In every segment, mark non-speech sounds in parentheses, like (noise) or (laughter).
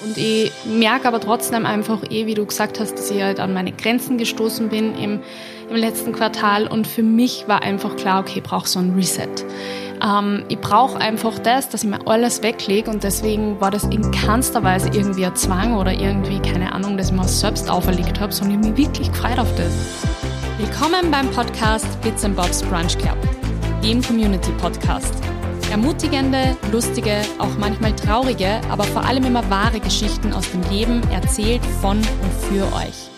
Und ich merke aber trotzdem einfach eh, wie du gesagt hast, dass ich halt an meine Grenzen gestoßen bin im, im letzten Quartal. Und für mich war einfach klar, okay, ich brauche so ein Reset. Ähm, ich brauche einfach das, dass ich mir alles weglege und deswegen war das in keinster Weise irgendwie ein Zwang oder irgendwie, keine Ahnung, dass ich mir selbst auferlegt habe, sondern ich mich wirklich gefreut auf das. Willkommen beim Podcast Bits and Bobs Brunch Club, dem Community Podcast. Ermutigende, lustige, auch manchmal traurige, aber vor allem immer wahre Geschichten aus dem Leben erzählt von und für euch.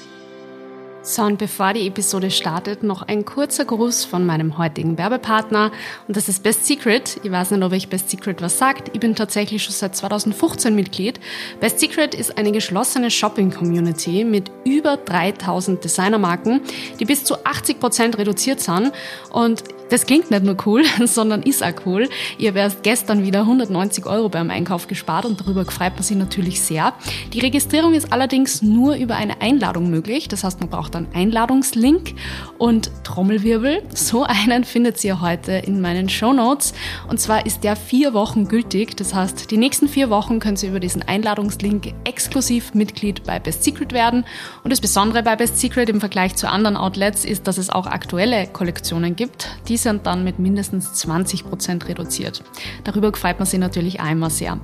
So, und bevor die Episode startet, noch ein kurzer Gruß von meinem heutigen Werbepartner. Und das ist Best Secret. Ich weiß nicht, ob euch Best Secret was sagt. Ich bin tatsächlich schon seit 2015 Mitglied. Best Secret ist eine geschlossene Shopping-Community mit über 3000 Designermarken, die bis zu 80 Prozent reduziert sind. Und das klingt nicht nur cool, (laughs) sondern ist auch cool. Ihr erst gestern wieder 190 Euro beim Einkauf gespart und darüber freut man sich natürlich sehr. Die Registrierung ist allerdings nur über eine Einladung möglich. Das heißt, man braucht einen Einladungslink und Trommelwirbel. So einen findet ihr heute in meinen Show Notes. Und zwar ist der vier Wochen gültig. Das heißt, die nächsten vier Wochen könnt ihr über diesen Einladungslink exklusiv Mitglied bei Best Secret werden. Und das Besondere bei Best Secret im Vergleich zu anderen Outlets ist, dass es auch aktuelle Kollektionen gibt, die sind dann mit mindestens 20 Prozent reduziert. Darüber freut man sich natürlich einmal sehr.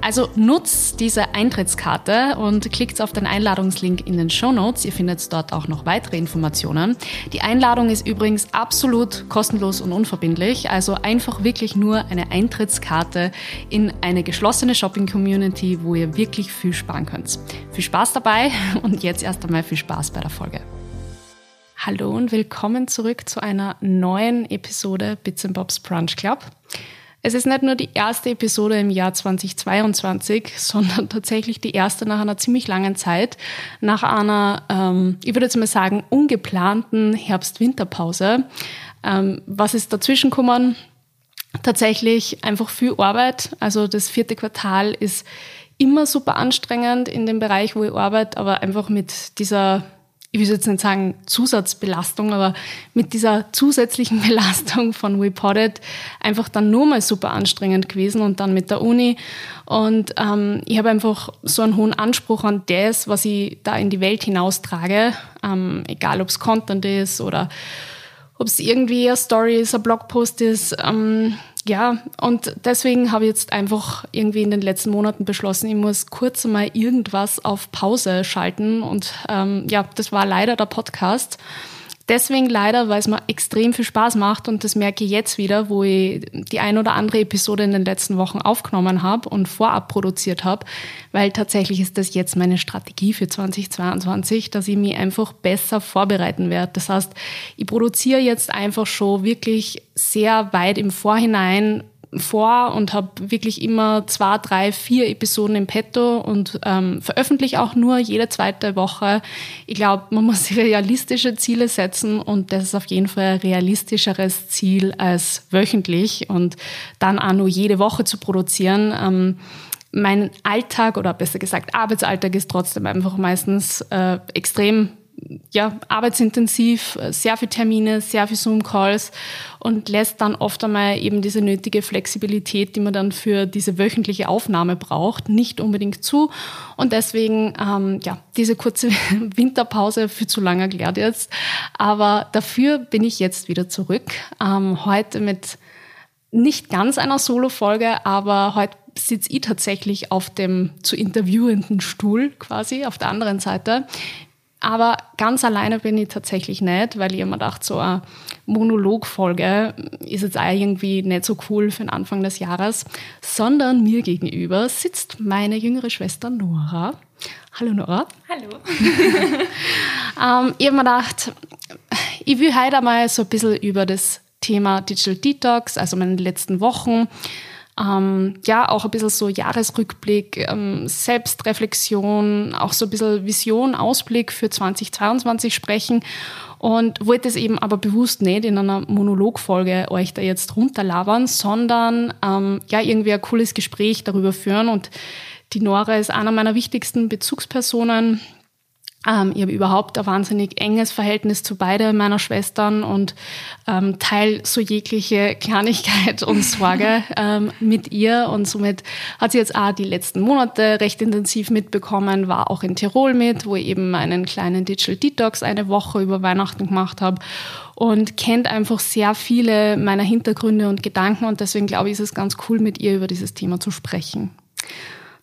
Also nutzt diese Eintrittskarte und klickt auf den Einladungslink in den Show Notes. Ihr findet dort auch noch weitere Informationen. Die Einladung ist übrigens absolut kostenlos und unverbindlich, also einfach wirklich nur eine Eintrittskarte in eine geschlossene Shopping-Community, wo ihr wirklich viel sparen könnt. Viel Spaß dabei (laughs) und jetzt erst einmal viel Spaß bei der Folge. Hallo und willkommen zurück zu einer neuen Episode Bits and Bobs Brunch Club. Es ist nicht nur die erste Episode im Jahr 2022, (laughs) sondern tatsächlich die erste nach einer ziemlich langen Zeit, nach einer, ähm, ich würde jetzt mal sagen, ungeplanten Herbst-Winterpause. Ähm, was ist dazwischen gekommen? Tatsächlich einfach viel Arbeit. Also das vierte Quartal ist immer super anstrengend in dem Bereich, wo ich arbeite, aber einfach mit dieser ich will jetzt nicht sagen Zusatzbelastung, aber mit dieser zusätzlichen (laughs) Belastung von WePodded einfach dann nur mal super anstrengend gewesen und dann mit der Uni. Und ähm, ich habe einfach so einen hohen Anspruch an das, was ich da in die Welt hinaustrage, ähm, egal ob es Content ist oder ob es irgendwie eine Story ist, ein Blogpost ist. Ähm, ja, und deswegen habe ich jetzt einfach irgendwie in den letzten Monaten beschlossen, ich muss kurz mal irgendwas auf Pause schalten. Und ähm, ja, das war leider der Podcast. Deswegen leider, weil es mir extrem viel Spaß macht und das merke ich jetzt wieder, wo ich die ein oder andere Episode in den letzten Wochen aufgenommen habe und vorab produziert habe, weil tatsächlich ist das jetzt meine Strategie für 2022, dass ich mich einfach besser vorbereiten werde. Das heißt, ich produziere jetzt einfach schon wirklich sehr weit im Vorhinein vor und habe wirklich immer zwei, drei, vier Episoden im Petto und ähm, veröffentliche auch nur jede zweite Woche. Ich glaube, man muss realistische Ziele setzen und das ist auf jeden Fall ein realistischeres Ziel als wöchentlich und dann auch nur jede Woche zu produzieren. Ähm, mein Alltag oder besser gesagt Arbeitsalltag ist trotzdem einfach meistens äh, extrem ja, arbeitsintensiv, sehr viele Termine, sehr viele Zoom-Calls und lässt dann oft einmal eben diese nötige Flexibilität, die man dann für diese wöchentliche Aufnahme braucht, nicht unbedingt zu. Und deswegen, ähm, ja, diese kurze (laughs) Winterpause für zu lange erklärt jetzt. Aber dafür bin ich jetzt wieder zurück. Ähm, heute mit nicht ganz einer Solo-Folge, aber heute sitze ich tatsächlich auf dem zu interviewenden Stuhl quasi auf der anderen Seite. Aber ganz alleine bin ich tatsächlich nicht, weil ich immer dachte, so eine Monologfolge ist jetzt auch irgendwie nicht so cool für den Anfang des Jahres, sondern mir gegenüber sitzt meine jüngere Schwester Nora. Hallo Nora. Hallo. (laughs) ähm, ich habe mir gedacht, ich will heute einmal so ein bisschen über das Thema Digital Detox, also meine letzten Wochen, ähm, ja, auch ein bisschen so Jahresrückblick, ähm, Selbstreflexion, auch so ein bisschen Vision, Ausblick für 2022 sprechen. Und wollte es eben aber bewusst nicht in einer Monologfolge euch da jetzt runterlabern, sondern ähm, ja, irgendwie ein cooles Gespräch darüber führen. Und die Nora ist einer meiner wichtigsten Bezugspersonen Ähm, ich habe überhaupt ein wahnsinnig enges Verhältnis zu beiden meiner Schwestern und ähm, teile so jegliche Kleinigkeit und Sorge (laughs) ähm, mit ihr. Und somit hat sie jetzt auch die letzten Monate recht intensiv mitbekommen, war auch in Tirol mit, wo ich eben einen kleinen Digital Detox eine Woche über Weihnachten gemacht habe und kennt einfach sehr viele meiner Hintergründe und Gedanken. Und deswegen glaube ich, ist es ganz cool, mit ihr über dieses Thema zu sprechen.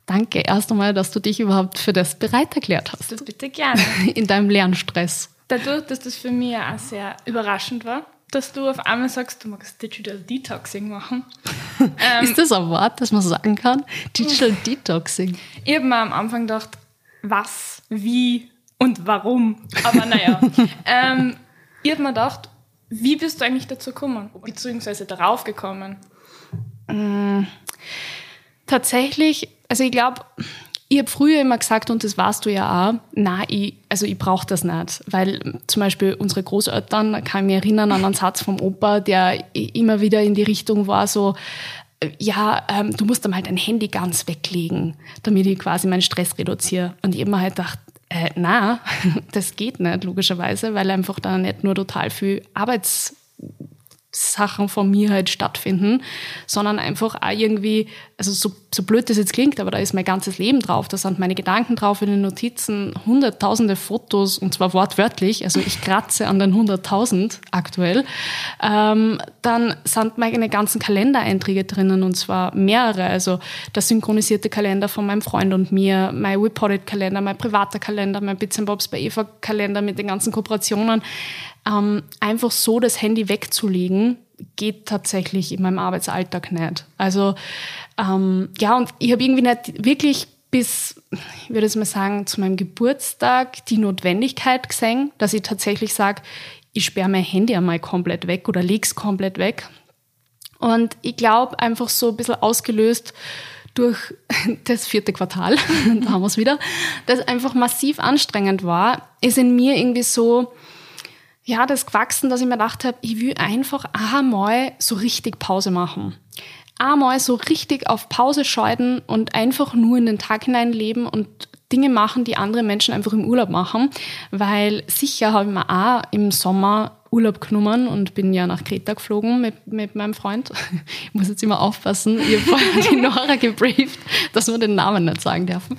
Danke erst einmal, dass du dich überhaupt für das bereit erklärt hast. Das bitte gerne. (laughs) In deinem Lernstress. Dadurch, dass das für mich auch sehr überraschend war, dass du auf einmal sagst, du magst Digital Detoxing machen. (laughs) ähm, ist das ein Wort, das man sagen kann? Digital Detoxing. Ich habe mir am Anfang gedacht, was, wie und warum. Aber naja. (laughs) ähm, ich habe mir gedacht, wie bist du eigentlich dazu gekommen? Beziehungsweise darauf gekommen? Mm, tatsächlich also ich glaube, ich habe früher immer gesagt, und das warst du ja auch, na, ich, also ich brauche das nicht. Weil zum Beispiel unsere Großeltern, kann ich mich erinnern an einen Satz vom Opa, der immer wieder in die Richtung war, so, ja, ähm, du musst dann halt dein Handy ganz weglegen, damit ich quasi meinen Stress reduziere. Und ich mir halt gedacht, äh, na, (laughs) das geht nicht, logischerweise, weil einfach da nicht nur total viel Arbeits Sachen von mir halt stattfinden, sondern einfach auch irgendwie, also so, so blöd das jetzt klingt, aber da ist mein ganzes Leben drauf, da sind meine Gedanken drauf in den Notizen, hunderttausende Fotos und zwar wortwörtlich, also ich kratze an den hunderttausend aktuell. Ähm, dann sind meine ganzen Kalendereinträge drinnen und zwar mehrere, also der synchronisierte Kalender von meinem Freund und mir, mein Reported-Kalender, mein privater Kalender, mein Bits Bobs bei Eva Kalender mit den ganzen Kooperationen. Ähm, einfach so das Handy wegzulegen, geht tatsächlich in meinem Arbeitsalltag nicht. Also ähm, ja, und ich habe irgendwie nicht wirklich bis, ich würde es mal sagen, zu meinem Geburtstag die Notwendigkeit gesehen, dass ich tatsächlich sage, ich sperre mein Handy einmal komplett weg oder leg's komplett weg. Und ich glaube, einfach so ein bisschen ausgelöst durch (laughs) das vierte Quartal, (laughs) da haben wir es wieder, das einfach massiv anstrengend war, ist in mir irgendwie so, ja, das gewachsen, dass ich mir gedacht habe, ich will einfach einmal so richtig Pause machen. Einmal so richtig auf Pause scheiden und einfach nur in den Tag hinein leben und Dinge machen, die andere Menschen einfach im Urlaub machen. Weil sicher habe ich mir auch im Sommer Urlaub genommen und bin ja nach Kreta geflogen mit, mit meinem Freund. (laughs) Ich muss jetzt immer aufpassen, ich habe vorher die Nora gebrieft, dass wir den Namen nicht sagen dürfen.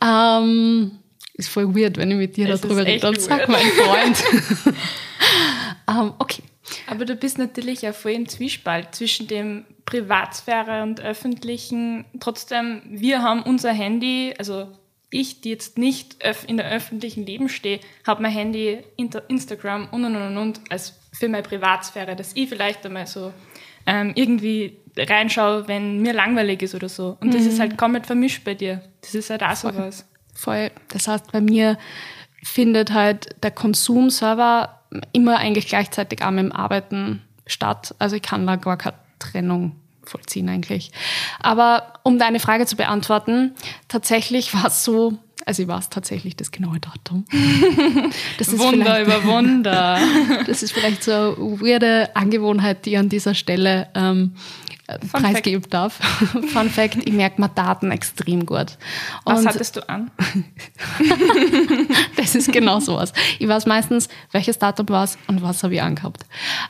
Ähm, ist voll weird, wenn ich mit dir es darüber rede. Dann sag mein Freund. um, (laughs) ähm, okay. Aber du bist natürlich ja voll im Zwiespalt zwischen dem Privatsphäre und öffentlichen. Trotzdem, wir haben unser Handy, also ich, die jetzt nicht in der öffentlichen Leben stehe, habe mein Handy, Instagram und und und und als für meine Privatsphäre, dass ich vielleicht einmal so ähm, irgendwie reinschaue, wenn mir langweilig ist oder so. Und mhm. das ist halt komplett vermischt bei dir. Das ist halt auch sowas. Voll. Das heißt, bei mir findet halt der Konsumserver immer eigentlich gleichzeitig auch mit dem Arbeiten statt. Also ich kann da gar keine Trennung vollziehen eigentlich. Aber um deine Frage zu beantworten, tatsächlich (laughs) war es so, also ich weiß tatsächlich das genaue Datum. (laughs) Das ist Wunder über Wunder. (laughs) Das ist vielleicht so eine weirde Angewohnheit, die an dieser Stelle ähm, Fun preisgeben Fact. darf. (laughs) Fun Fact, ich merke mir Daten extrem gut. Und was hattest du an? (laughs) das ist genau sowas. Ich weiß meistens, welches Datum war es und was habe ich angehabt.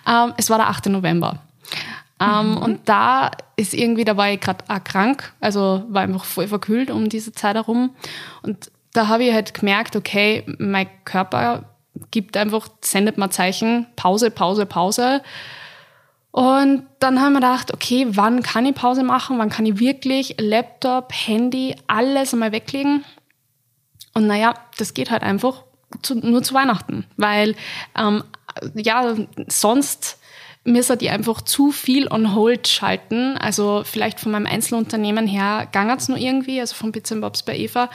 Ähm, es war der 8. November. Ähm, mhm. Und da ist irgendwie, da war ich gerade krank, also war einfach voll verkühlt um diese Zeit herum. Und da habe ich halt gemerkt, okay, mein Körper gibt einfach, sendet mir Zeichen, Pause, Pause, Pause. Und dann haben wir gedacht, okay, wann kann ich Pause machen? Wann kann ich wirklich Laptop, Handy, alles einmal weglegen? Und naja, das geht halt einfach zu, nur zu Weihnachten, weil ähm, ja, sonst müssen die einfach zu viel on hold schalten. Also vielleicht von meinem Einzelunternehmen her gangert es nur irgendwie, also von Bits Bobs bei Eva.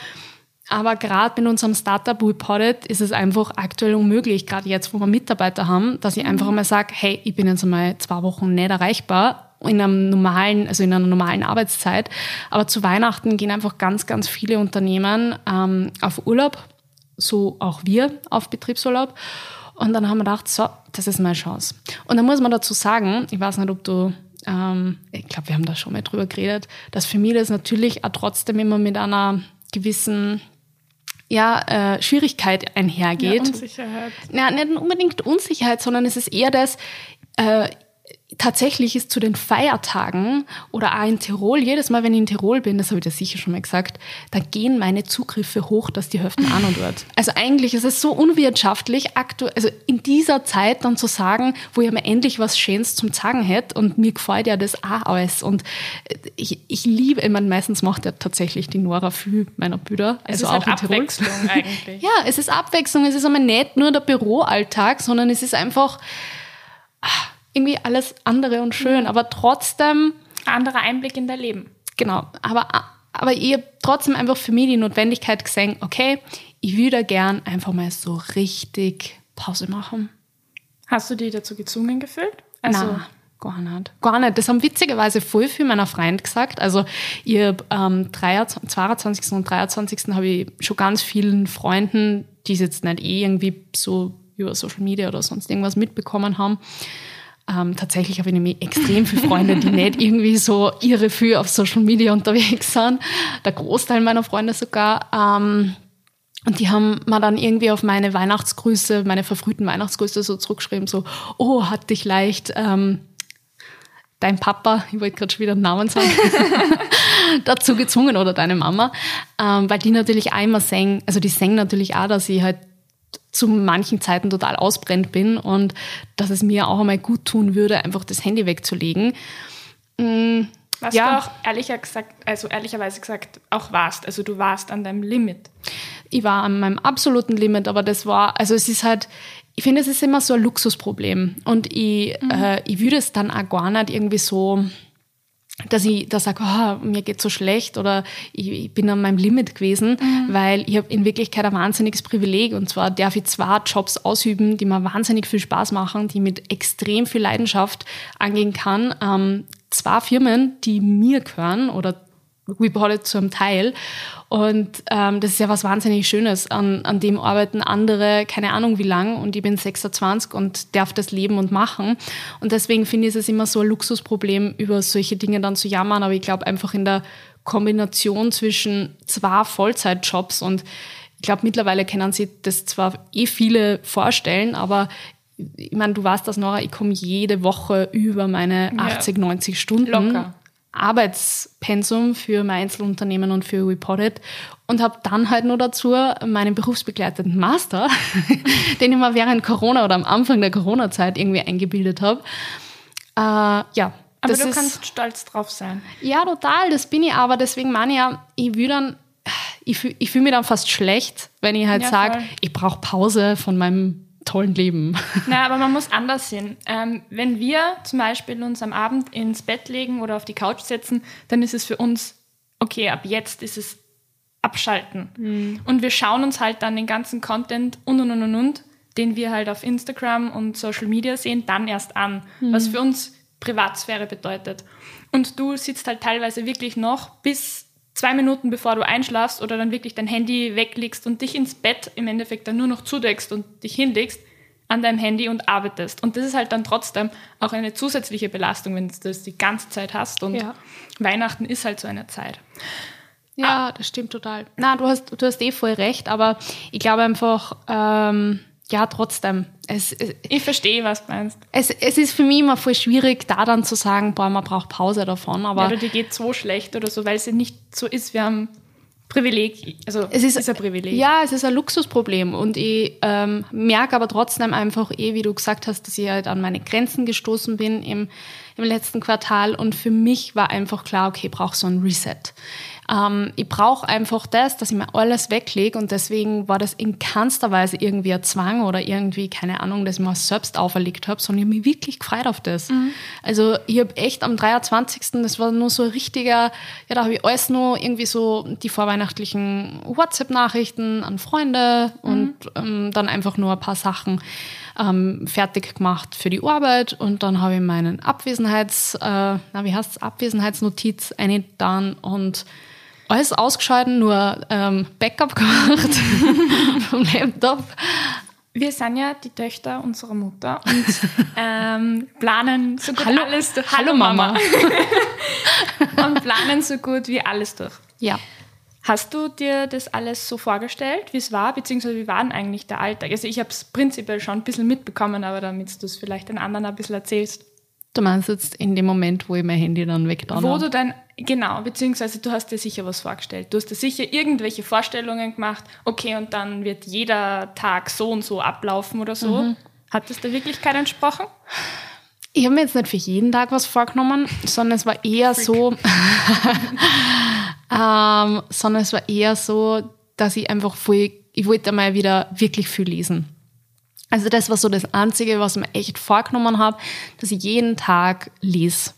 Aber gerade mit unserem Startup Reported ist es einfach aktuell unmöglich, gerade jetzt, wo wir Mitarbeiter haben, dass ich einfach einmal sage, hey, ich bin jetzt einmal zwei Wochen nicht erreichbar in einem normalen, also in einer normalen Arbeitszeit. Aber zu Weihnachten gehen einfach ganz, ganz viele Unternehmen ähm, auf Urlaub, so auch wir auf Betriebsurlaub. Und dann haben wir gedacht, so, das ist meine Chance. Und dann muss man dazu sagen, ich weiß nicht, ob du ähm, ich glaube, wir haben da schon mal drüber geredet, dass für mich das natürlich auch trotzdem immer mit einer gewissen ja, äh, Schwierigkeit einhergeht. Ja, Unsicherheit. Ja, nicht unbedingt Unsicherheit, sondern es ist eher das, äh, tatsächlich ist zu den Feiertagen oder auch in Tirol, jedes Mal, wenn ich in Tirol bin, das habe ich dir sicher schon mal gesagt, da gehen meine Zugriffe hoch, dass die Hälfte an und wird. Also eigentlich ist es so unwirtschaftlich, aktuell, also in dieser Zeit dann zu sagen, wo ich mir endlich was Schönes zum Sagen hätte und mir gefällt ja das auch alles. Und ich, ich liebe, ich meine, meistens macht ja tatsächlich die Nora viel meiner Bilder. Also es ist auch halt in Tirol. Abwechslung (laughs) eigentlich. Ja, es ist Abwechslung. Es ist einmal nicht nur der Büroalltag, sondern es ist einfach ah, irgendwie alles andere und schön, aber trotzdem, Anderer Einblick in dein Leben. genau, aber, aber ich habe trotzdem einfach für mich die Notwendigkeit gesehen, okay, ich würde gern einfach mal so richtig Pause machen. Hast du dich dazu gezwungen gefühlt? Also, Nein, gar nicht. Gar nicht. Das haben witzigerweise voll viel meiner Freund gesagt. Also ich hab, ähm, 23, 22. und 23. habe ich schon ganz vielen Freunden, die es jetzt nicht eh irgendwie so über Social Media oder sonst irgendwas mitbekommen haben. Ähm, tatsächlich habe ich nämlich extrem viele Freunde, die (laughs) nicht irgendwie so ihre viel auf Social Media unterwegs sind. Der Großteil meiner Freunde sogar. Ähm, und die haben mir dann irgendwie auf meine Weihnachtsgrüße, meine verfrühten Weihnachtsgrüße so zurückgeschrieben, so, oh, hat dich leicht ähm, dein Papa, ich wollte gerade schon wieder einen Namen sagen, (laughs) dazu gezwungen oder deine Mama, ähm, weil die natürlich immer singen, also die singen natürlich auch, dass ich halt zu manchen Zeiten total ausbrennt bin und dass es mir auch einmal gut tun würde, einfach das Handy wegzulegen. Mm, was Ja. du auch ehrlicher gesagt, also ehrlicherweise gesagt auch warst. Also du warst an deinem Limit. ich war an meinem absoluten Limit, aber das war, also es ist halt, ich finde, es ist immer so ein Luxusproblem. Und ich, äh, ich würde es dann auch gar nicht irgendwie so, dass ich da sage, oh, mir geht so schlecht oder ich, ich bin an meinem Limit gewesen, weil ich habe in Wirklichkeit ein wahnsinniges Privileg und zwar darf ich zwei Jobs ausüben, die mir wahnsinnig viel Spaß machen, die mit extrem viel Leidenschaft angehen kann. Ähm, zwei Firmen, die mir gehören oder Reported zu einem Teil. Und ähm, das ist ja was wahnsinnig Schönes. An, an dem arbeiten andere, keine Ahnung wie lang, und ich bin 26 und darf das leben und machen. Und deswegen finde ich es immer so ein Luxusproblem, über solche Dinge dann zu jammern. Aber ich glaube einfach in der Kombination zwischen zwei Vollzeitjobs und ich glaube, mittlerweile können sich das zwar eh viele vorstellen, aber ich meine, du weißt das, Nora, ich komme jede Woche über meine 80, 90 Stunden. Locker. Arbeitspensum für mein Einzelunternehmen und für Reported und habe dann halt nur dazu meinen berufsbegleiteten Master, (laughs) den ich mir während Corona oder am Anfang der Corona-Zeit irgendwie eingebildet habe. Äh, ja, Aber du ist, kannst stolz drauf sein. ja, total, das bin ich aber. Deswegen meine ich ja, ich will dann, ich fühle fühl mich dann fast schlecht, wenn ich halt Ja, sage, ich brauche Pause von meinem tollen Leben. Na, aber man muss anders sehen. Ähm, wenn wir zum Beispiel uns am Abend ins Bett legen oder auf die Couch setzen, dann ist es für uns, okay, ab jetzt ist es abschalten. Und wir schauen uns halt dann den ganzen Content und und und und und, den wir halt auf Instagram und Social Media sehen, dann erst an, was für uns Privatsphäre bedeutet. Und du sitzt halt teilweise wirklich noch bis zwei Minuten bevor du einschlafst oder dann wirklich dein Handy weglegst und dich ins Bett im Endeffekt dann nur noch zudeckst und dich hinlegst an deinem Handy und arbeitest. Und das ist halt dann trotzdem auch eine zusätzliche Belastung, wenn du das die ganze Zeit hast. Und Ja. Weihnachten ist halt so eine Zeit. Ja, das stimmt total. Na, du hast, du hast eh voll recht, aber ich glaube einfach, ähm, ja, trotzdem. Es, es, Ich verstehe, was du meinst. es, es ist für mich immer voll schwierig, da dann zu sagen, boah, man braucht Pause davon, aber oder dir geht so schlecht oder so, weil es ja nicht so ist. Wir haben Privileg. Also es ist, ein Privileg. Ja, es ist ein Luxusproblem und ich ähm, merke aber trotzdem einfach eh, wie du gesagt hast, dass ich halt an meine Grenzen gestoßen bin im, im letzten Quartal und für mich war einfach klar, okay, ich brauche so ein Reset. Ähm, ich brauche einfach das, dass ich mir alles weglege und deswegen war das in keinster Weise irgendwie ein Zwang oder irgendwie, keine Ahnung, dass ich mir selbst auferlegt habe, sondern ich habe mich wirklich gefreut auf das. Also ich habe echt am 23., das war nur so ein richtiger, ja, da habe ich alles nur irgendwie so die vorweihnachtlichen WhatsApp-Nachrichten an Freunde und ähm, dann einfach nur ein paar Sachen ähm, fertig gemacht für die Arbeit und dann habe ich meinen Abwesenheits, äh, na, wie heißt's, Abwesenheitsnotiz eingetan und alles ausgeschalten, nur ähm, Backup (laughs) gemacht vom Laptop. Wir sind ja die Töchter unserer Mutter und ähm, planen so gut Hallo- alles durch. Hallo, Mama. (laughs) und planen so gut wie alles durch. Ja. Hast du dir das alles so vorgestellt, wie es war, beziehungsweise wie war denn eigentlich der Alltag? Also ich habe es prinzipiell schon ein bisschen mitbekommen, aber damit du es vielleicht den anderen ein bisschen erzählst. Du meinst jetzt in dem Moment, wo ich mein Handy dann weggetan Wo du dann, genau, beziehungsweise du hast dir sicher was vorgestellt. Du hast dir sicher irgendwelche Vorstellungen gemacht, okay, und dann wird jeder Tag so und so ablaufen oder so. Mhm. Hat das der Wirklichkeit entsprochen? Ich habe mir jetzt nicht für jeden Tag was vorgenommen, sondern es war eher Freak. so, (laughs) ähm, sondern es war eher so, dass ich einfach voll, ich wollte mal wieder wirklich viel lesen. Also das war so das Einzige, was ich mir echt vorgenommen habe, dass ich jeden Tag lese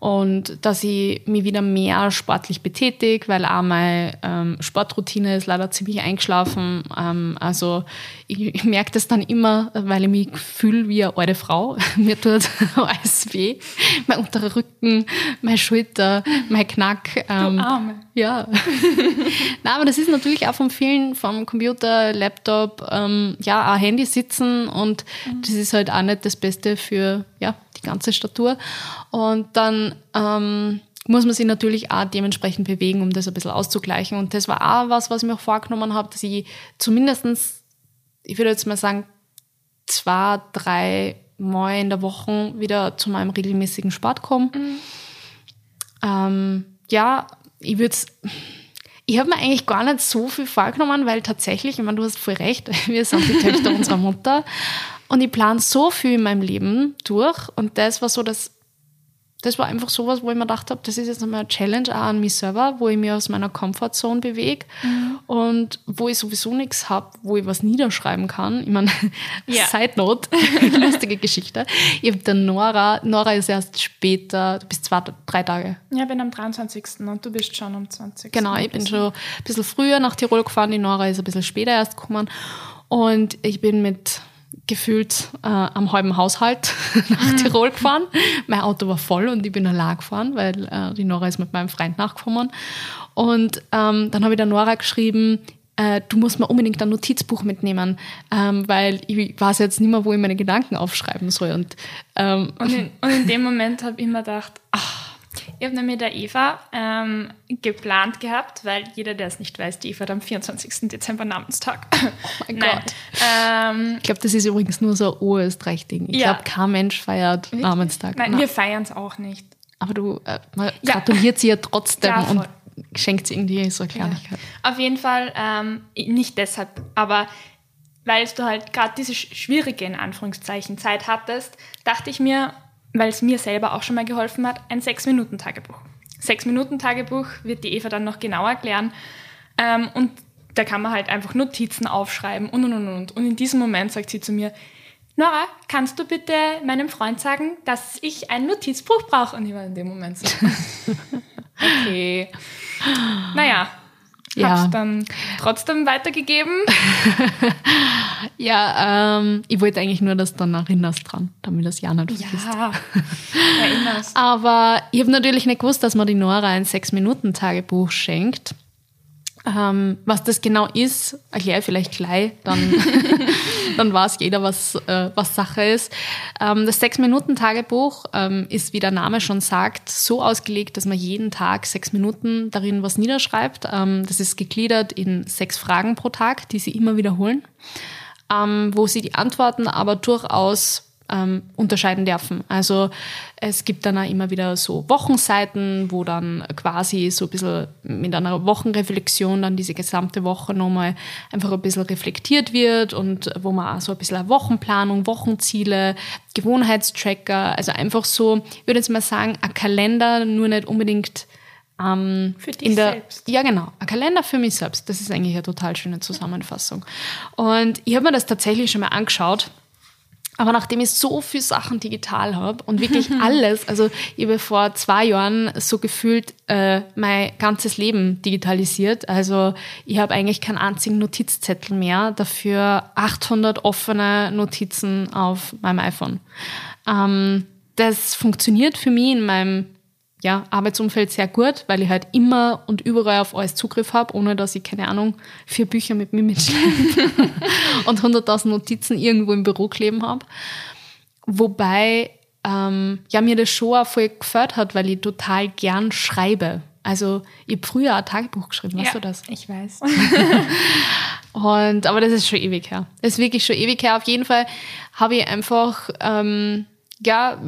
und dass ich mich wieder mehr sportlich betätige, weil auch meine ähm, Sportroutine ist leider ziemlich eingeschlafen. Ähm, also ich, ich merke das dann immer, weil ich mich fühle wie eine alte Frau. (laughs) Mir tut (laughs) alles weh. Mein unterer Rücken, meine Schulter, mein Knack. Ähm, du Arme. Ja. (laughs) Nein, aber das ist natürlich auch vom vielen, vom Computer, Laptop, ähm, ja, auch Handy sitzen und mhm. das ist halt auch nicht das Beste für, ja, die ganze Statur. Und dann ähm, muss man sich natürlich auch dementsprechend bewegen, um das ein bisschen auszugleichen. Und das war auch was, was ich mir auch vorgenommen habe, dass ich zumindestens, ich würde jetzt mal sagen, zwei, drei Mal in der Woche wieder zu meinem regelmäßigen Sport komme. Mhm. Ähm, ja, ich würde ich habe mir eigentlich gar nicht so viel vorgenommen, weil tatsächlich, ich meine, du hast voll recht, (laughs) wir sind die Töchter unserer Mutter. Und ich plane so viel in meinem Leben durch. Und das war so, dass das war einfach sowas, wo ich mir gedacht habe, das ist jetzt nochmal eine Challenge auch an mich selber, wo ich mich aus meiner Comfortzone bewege mhm. und wo ich sowieso nichts habe, wo ich was niederschreiben kann. Ich meine, (laughs) ja. Side Note, (laughs) lustige Geschichte. Ich habe der Nora, Nora ist erst später, du bist zwei, drei Tage. Ja, ich bin am 23. und du bist schon am 20. Genau, ich bin schon ein bisschen früher nach Tirol gefahren, die Nora ist ein bisschen später erst gekommen und ich bin mit gefühlt äh, am halben Haushalt (laughs) nach mhm. Tirol gefahren. Mein Auto war voll und ich bin allein gefahren, weil äh, die Nora ist mit meinem Freund nachgekommen. Und ähm, dann habe ich der Nora geschrieben, äh, du musst mir unbedingt ein Notizbuch mitnehmen, ähm, weil ich weiß jetzt nicht mehr, wo ich meine Gedanken aufschreiben soll. Und, ähm, und, in, und in dem (laughs) Moment habe ich mir gedacht, ach, ich habe nämlich der Eva ähm, geplant gehabt, weil jeder, der es nicht weiß, die Eva hat am 24. Dezember Namenstag. Oh mein Nein. Gott. Ähm, ich glaube, das ist übrigens nur so ein Österreich-Ding. Ich ja. glaube, kein Mensch feiert Wirklich? Namenstag. Nein, Nein. wir feiern es auch nicht. Aber du äh, man ja. gratuliert sie ja trotzdem ja, und schenkt sie irgendwie so eine Kleinigkeit. Auf jeden Fall, ähm, nicht deshalb, aber weil du halt gerade diese schwierige, in Anführungszeichen, Zeit hattest, dachte ich mir, weil es mir selber auch schon mal geholfen hat, ein Sechs-Minuten-Tagebuch. Sechs-Minuten-Tagebuch wird die Eva dann noch genauer erklären. Ähm, und da kann man halt einfach Notizen aufschreiben und und und und. Und in diesem Moment sagt sie zu mir, Nora, kannst du bitte meinem Freund sagen, dass ich ein Notizbuch brauche? Und ich war in dem Moment so, (laughs) okay. Naja, ja. Hab's dann trotzdem weitergegeben. (laughs) ja, ähm, ich wollte eigentlich nur, dass du dann erinnerst dran, damit das ja nicht vergisst. Ja, (laughs) erinnerst. Aber ich habe natürlich nicht gewusst, dass man die Nora ein Sechs-Minuten-Tagebuch schenkt. Ähm, was das genau ist, erkläre ich vielleicht gleich, dann, (laughs) dann weiß jeder, was, äh, was Sache ist. Ähm, das Sechs-Minuten-Tagebuch ähm, ist, wie der Name schon sagt, so ausgelegt, dass man jeden Tag sechs Minuten darin was niederschreibt. Ähm, das ist gegliedert in sechs Fragen pro Tag, die Sie immer wiederholen, ähm, wo Sie die Antworten aber durchaus ähm, unterscheiden dürfen. Also es gibt dann auch immer wieder so Wochenseiten, wo dann quasi so ein bisschen mit einer Wochenreflexion dann diese gesamte Woche nochmal einfach ein bisschen reflektiert wird und wo man auch so ein bisschen eine Wochenplanung, Wochenziele, Gewohnheitstracker, also einfach so, ich würde jetzt mal sagen, ein Kalender, nur nicht unbedingt ähm, für dich der, selbst. Ja, genau. Ein Kalender für mich selbst. Das ist eigentlich eine total schöne Zusammenfassung. Und ich habe mir das tatsächlich schon mal angeschaut aber nachdem ich so viele Sachen digital habe und wirklich (laughs) alles, also ich habe vor zwei Jahren so gefühlt äh, mein ganzes Leben digitalisiert. Also ich habe eigentlich keinen einzigen Notizzettel mehr, dafür 800 offene Notizen auf meinem iPhone. Ähm, das funktioniert für mich in meinem ja, Arbeitsumfeld sehr gut, weil ich halt immer und überall auf alles Zugriff habe, ohne dass ich, keine Ahnung, vier Bücher mit mir mitschreibe (laughs) und 100.000 Notizen irgendwo im Büro kleben habe. Wobei ähm, ja, mir das schon auch voll gefällt hat, weil ich total gern schreibe. Also ich habe früher ein Tagebuch geschrieben, weißt ja, du das? Ich weiß. (laughs) Und, aber das ist schon ewig her. Das ist wirklich schon ewig her. Auf jeden Fall habe ich einfach, ähm, ja,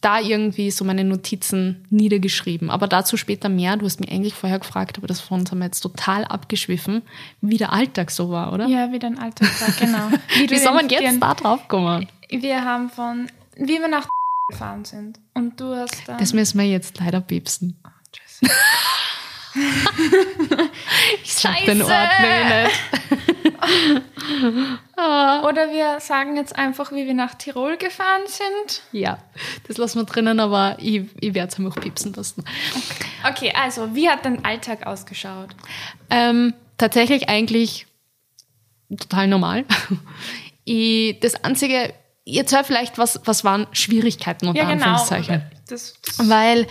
da irgendwie so meine Notizen niedergeschrieben. Aber dazu später mehr. Du hast mich eigentlich vorher gefragt, aber das von uns haben wir jetzt total abgeschwiffen, wie der Alltag so war, oder? Ja, wie dein Alltag war, genau. (laughs) Wie, wie soll man jetzt da drauf kommen? Wir haben von, wie wir nach (laughs) gefahren sind. Und du hast dann. Das müssen wir jetzt leider piepsen. Oh, (laughs) (laughs) ich sag den Ort nämlich nicht. (laughs) Oder wir sagen jetzt einfach, wie wir nach Tirol gefahren sind. Ja, das lassen wir drinnen, aber ich, ich werde es einfach piepsen lassen. Okay. okay, also wie hat dein Alltag ausgeschaut? Ähm, tatsächlich eigentlich total normal. Ich, das Einzige, ihr erzählt vielleicht, was, was waren Schwierigkeiten unter ja, genau. Anführungszeichen. Das, das Weil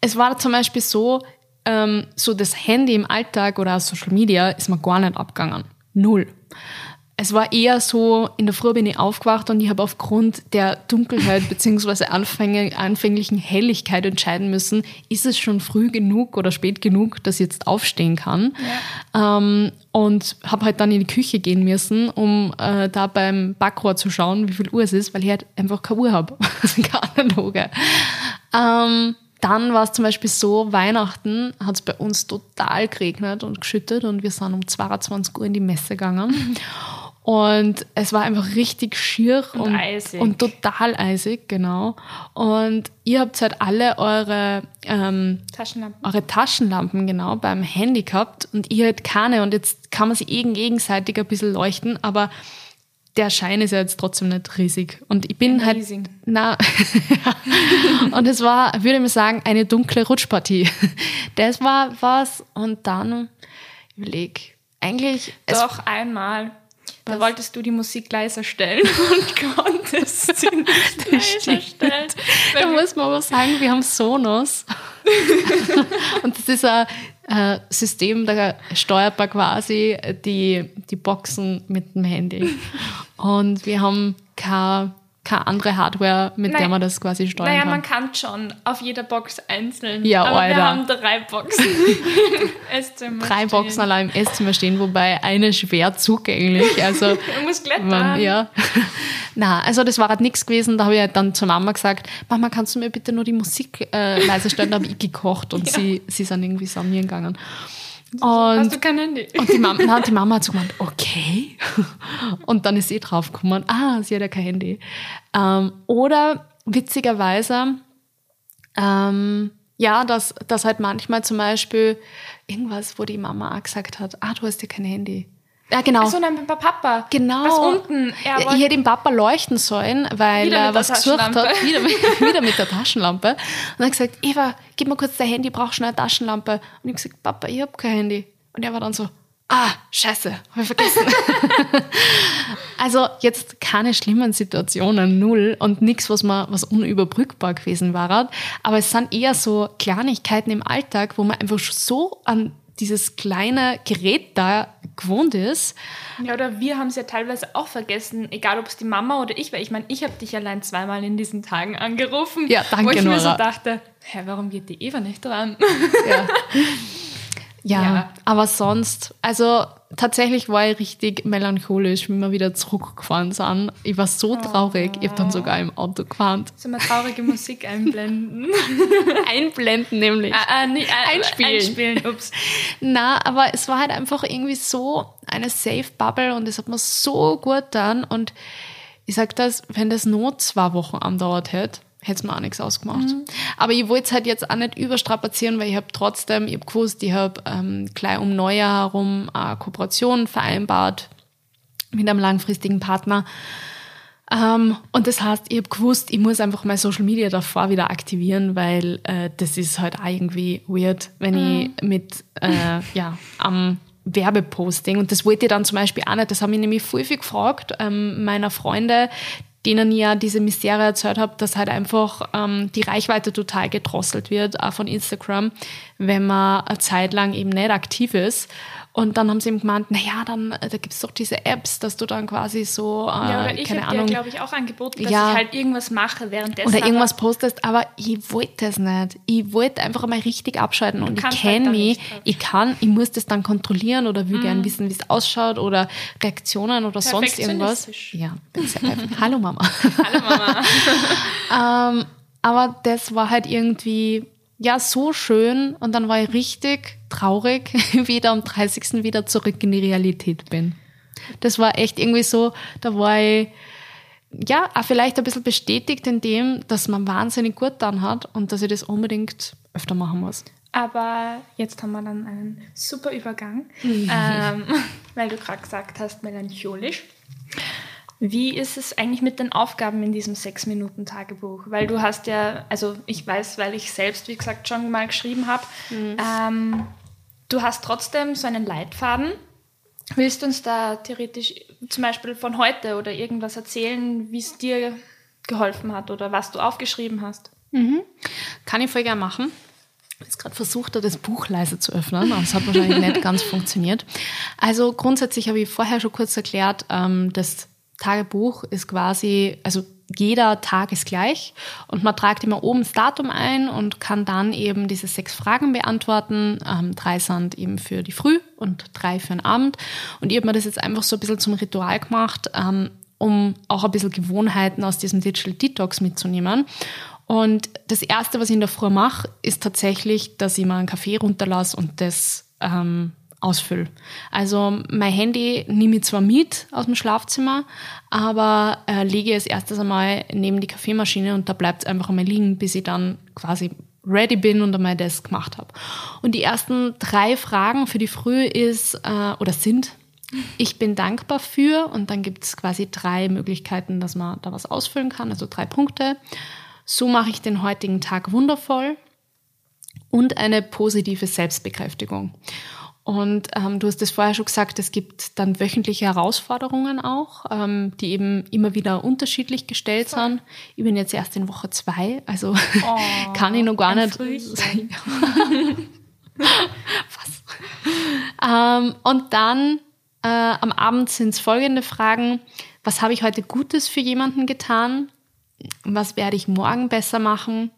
es war zum Beispiel so, ähm, so das Handy im Alltag oder Social Media ist mir gar nicht abgegangen. Null. Es war eher so, in der Früh bin ich aufgewacht und ich habe aufgrund der Dunkelheit (laughs) beziehungsweise anfänglichen Helligkeit entscheiden müssen, ist es schon früh genug oder spät genug, dass ich jetzt aufstehen kann. Ja. Ähm, und habe halt dann in die Küche gehen müssen, um äh, da beim Backrohr zu schauen, wie viel Uhr es ist, weil ich halt einfach keine Uhr habe. (laughs) keine analoge. Ähm, dann war es zum Beispiel so, Weihnachten hat es bei uns total geregnet und geschüttet und wir sind um 22 Uhr in die Messe gegangen. (laughs) Und es war einfach richtig schier und, und, eisig. und total eisig, genau. Und ihr habt halt alle eure ähm, Taschenlampen. eure Taschenlampen genau beim Handy gehabt und ihr halt keine. Und jetzt kann man sich gegenseitig ein bisschen leuchten, aber der Schein ist ja jetzt trotzdem nicht riesig. Und ich bin Amazing. halt. Na, (laughs) und es war, würde ich mal sagen, eine dunkle Rutschpartie. Das war was. Und dann überleg, eigentlich. Doch einmal. Da wolltest du die Musik leiser stellen (laughs) und konntest sie (laughs) nicht leiser stellen. Da muss man aber sagen, wir haben Sonos. (laughs) und das ist ein äh, System, da steuert man quasi die, die Boxen mit dem Handy. Und wir haben keine keine andere Hardware, mit Nein. der man das quasi steuern naja, kann. Naja, man kann schon auf jeder Box einzeln. Ja, aber Alter. wir haben drei Boxen (laughs) im Esszimmer Drei stehen. Boxen allein im Esszimmer stehen, wobei eine schwer zugänglich. Also, (laughs) man muss klettern. Man, ja. (laughs) Na, also das war halt nichts gewesen. Da habe ich halt dann zur Mama gesagt, Mama, kannst du mir bitte nur die Musik äh, leise stellen? Da habe ich gekocht und ja. sie, sie sind irgendwie sanieren gegangen. (laughs) Und, Hast du kein Handy? Und die Mama, (laughs) nein, die Mama hat so gemeint, okay. (laughs) Und dann ist sie draufgekommen, ah, sie hat ja kein Handy. Ähm, oder witzigerweise, ähm, ja, dass, dass halt manchmal zum Beispiel irgendwas, wo die Mama auch gesagt hat, ah, du hast ja kein Handy. Ja, genau. Ach so, nein, bei Papa. Genau. Was unten. Er ich hätte dem Papa leuchten sollen, weil er was gesucht hat. Wieder, (laughs) wieder mit der Taschenlampe. Und er hat gesagt, Eva, gib mir kurz dein Handy, ich brauche schnell eine Taschenlampe. Und ich habe gesagt, Papa, ich habe kein Handy. Und er war dann so, ah, scheiße, habe ich vergessen. (laughs) also jetzt keine schlimmen Situationen, null und nichts, was man, was unüberbrückbar gewesen war. Aber es sind eher so Kleinigkeiten im Alltag, wo man einfach so an dieses kleine Gerät da gewohnt ist. Ja, oder wir haben es ja teilweise auch vergessen, egal ob es die Mama oder ich war. Ich meine, ich habe dich allein zweimal in diesen Tagen angerufen, ja, danke, wo ich Nora. mir so dachte, hä, warum geht die Eva nicht dran? Ja. (laughs) ja, ja, aber sonst, also tatsächlich war ich richtig melancholisch, wie wir wieder zurückgefahren sind. Ich war so traurig. Oh. Ich habe dann sogar im Auto gewarnt. Sollen wir traurige Musik einblenden? (laughs) einblenden nämlich. Ah, ah, nee, ah, einspielen. Einspielen, ups. Na, aber es war halt einfach irgendwie so eine Safe Bubble und es hat mir so gut dann und ich sag das, wenn das nur zwei Wochen andauert hätte, hätte es mir auch nichts ausgemacht. Mhm. Aber ich wollte es halt jetzt auch nicht überstrapazieren, weil ich habe trotzdem, ich habe gewusst, ich habe ähm, gleich um Neujahr herum eine Kooperation vereinbart mit einem langfristigen Partner. Ähm, und das heißt, ich habe gewusst, ich muss einfach mein Social Media davor wieder aktivieren, weil äh, das ist halt auch irgendwie weird, wenn mhm. ich mit äh, (laughs) ja, am Werbeposting. Und das wollte ich dann zum Beispiel auch nicht. Das haben mich nämlich viel, viel gefragt, ähm, meiner Freunde, denen ja diese Misere erzählt habe, dass halt einfach ähm, die Reichweite total gedrosselt wird, auch von Instagram, wenn man eine Zeit lang eben nicht aktiv ist. Und dann haben sie ihm gemeint, naja, dann, äh, da gibt's doch diese Apps, dass du dann quasi so, äh, Ja, oder ich keine Ahnung. glaube ich, auch angeboten, dass Ja. ich halt irgendwas mache währenddessen. oder irgendwas postest, aber ich wollte es nicht. Ich wollte einfach mal richtig abschalten und ich kenne halt mich, ich kann, ich muss das dann kontrollieren oder will gern wissen, wie es ausschaut oder Reaktionen oder sonst irgendwas. Ja. (laughs) Hallo Mama. Hallo Mama. (laughs) ähm, aber das war halt irgendwie, ja, so schön und dann war ich richtig traurig, (laughs) wie ich am 30. wieder zurück in die Realität bin. Das war echt irgendwie so, da war ich, ja, auch vielleicht ein bisschen bestätigt in dem, dass man wahnsinnig gut dann hat und dass ich das unbedingt öfter machen muss. Aber jetzt haben wir dann einen super Übergang, Mhm. ähm, (laughs) weil du gerade gesagt hast, melancholisch. Wie ist es eigentlich mit den Aufgaben in diesem Sechs-Minuten-Tagebuch? Weil du hast ja, also ich weiß, weil ich selbst, wie gesagt, schon mal geschrieben habe, Mhm. ähm, du hast trotzdem so einen Leitfaden. Willst du uns da theoretisch zum Beispiel von heute oder irgendwas erzählen, wie es dir geholfen hat oder was du aufgeschrieben hast? Kann ich voll gerne machen. Ich habe jetzt gerade versucht, da das Buch leise zu öffnen, aber es hat wahrscheinlich (laughs) nicht ganz funktioniert. Also grundsätzlich habe ich vorher schon kurz erklärt, ähm, das Tagebuch ist quasi, also jeder Tag ist gleich und man tragt immer oben das Datum ein und kann dann eben diese sechs Fragen beantworten. Ähm, drei sind eben für die Früh und drei für den Abend. Und ich habe mir das jetzt einfach so ein bisschen zum Ritual gemacht, ähm, um auch ein bisschen Gewohnheiten aus diesem Digital Detox mitzunehmen. Und das Erste, was ich in der Früh mache, ist tatsächlich, dass ich mal einen Kaffee runterlasse und das ähm, ausfülle. Also mein Handy nehme ich zwar mit aus dem Schlafzimmer, aber äh, lege es erstes einmal neben die Kaffeemaschine und da bleibt es einfach einmal liegen, bis ich dann quasi ready bin und einmal das gemacht habe. Und die ersten drei Fragen für die Früh ist äh, oder sind, ich bin dankbar für und dann gibt es quasi drei Möglichkeiten, dass man da was ausfüllen kann, also drei Punkte. So mache ich den heutigen Tag wundervoll und eine positive Selbstbekräftigung. Und ähm, du hast es vorher schon gesagt, es gibt dann wöchentliche Herausforderungen auch, ähm, die eben immer wieder unterschiedlich gestellt sind. Ich bin jetzt erst in Woche zwei, also (laughs) kann ich noch gar nicht. (laughs) Ähm, und dann äh, am Abend sind es folgende Fragen. Was habe ich heute Gutes für jemanden getan? Was werde ich morgen besser machen?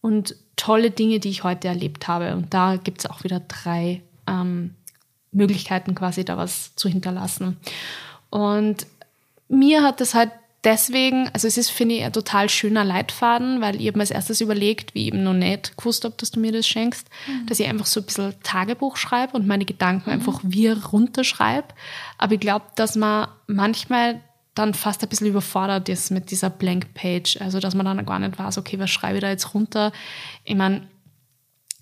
Und tolle Dinge, die ich heute erlebt habe. Und da gibt es auch wieder drei ähm, Möglichkeiten, quasi da was zu hinterlassen. Und mir hat das halt deswegen, also es ist, finde ich, ein total schöner Leitfaden, weil ich habe mir als erstes überlegt, wie ich eben noch nicht gewusst habe, dass du mir das schenkst, dass ich einfach so ein bisschen Tagebuch schreibe und meine Gedanken einfach wir runterschreibe. Aber ich glaube, dass man manchmal dann fast ein bisschen überfordert ist mit dieser Blank Page. Also, dass man dann gar nicht weiß, okay, was schreibe ich da jetzt runter? Ich meine,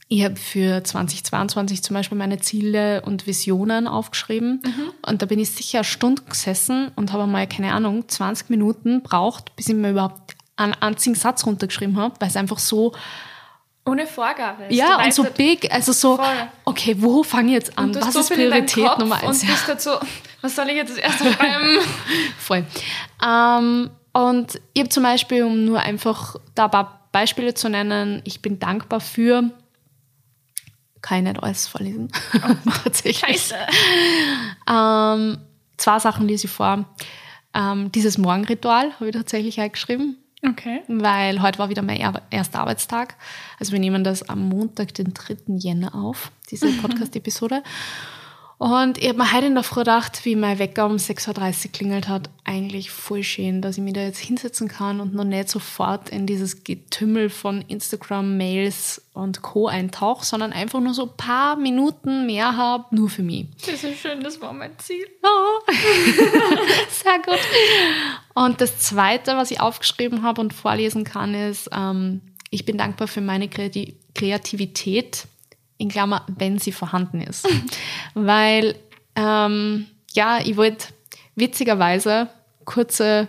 ich habe für 2022 zum Beispiel meine Ziele und Visionen aufgeschrieben. Und da bin ich sicher eine Stunde gesessen und habe mal, keine Ahnung, 20 Minuten braucht, bis ich mir überhaupt einen einzigen Satz runtergeschrieben habe, weil es einfach so, Ohne Vorgabe. Also ja, und so big, also so, Voll. okay, wo fange ich jetzt an? Was so ist Priorität Nummer eins? Und Ja. bist so, was soll ich jetzt als erstes (laughs) schreiben? Voll. Ähm, und ich habe zum Beispiel, um nur einfach da ein paar Beispiele zu nennen, ich bin dankbar für, kann ich nicht alles vorlesen. (laughs) Tatsächlich. Scheiße. Ähm, zwei Sachen lese ich vor. Ähm, dieses Morgenritual habe ich tatsächlich eingeschrieben, Okay. weil heute war wieder mein er erster Arbeitstag. Also wir nehmen das am Montag, den 3. Jänner auf, diese (laughs) Podcast-Episode. Und ich habe mir heute in der Früh gedacht, wie mein Wecker um 6.30 Uhr klingelt hat, eigentlich voll schön, dass ich mich da jetzt hinsetzen kann und noch nicht sofort in dieses Getümmel von Instagram, Mails und Co. eintauche, sondern einfach nur so ein paar Minuten mehr habe, nur für mich. Das ist schön, das war mein Ziel. Oh. (laughs) Sehr gut. Und das Zweite, was ich aufgeschrieben habe und vorlesen kann, ist, ähm, ich bin dankbar für meine Kreati Kreativität, in Klammer, wenn sie vorhanden ist. (laughs) Weil, ähm, ja, ich wollte witzigerweise kurze,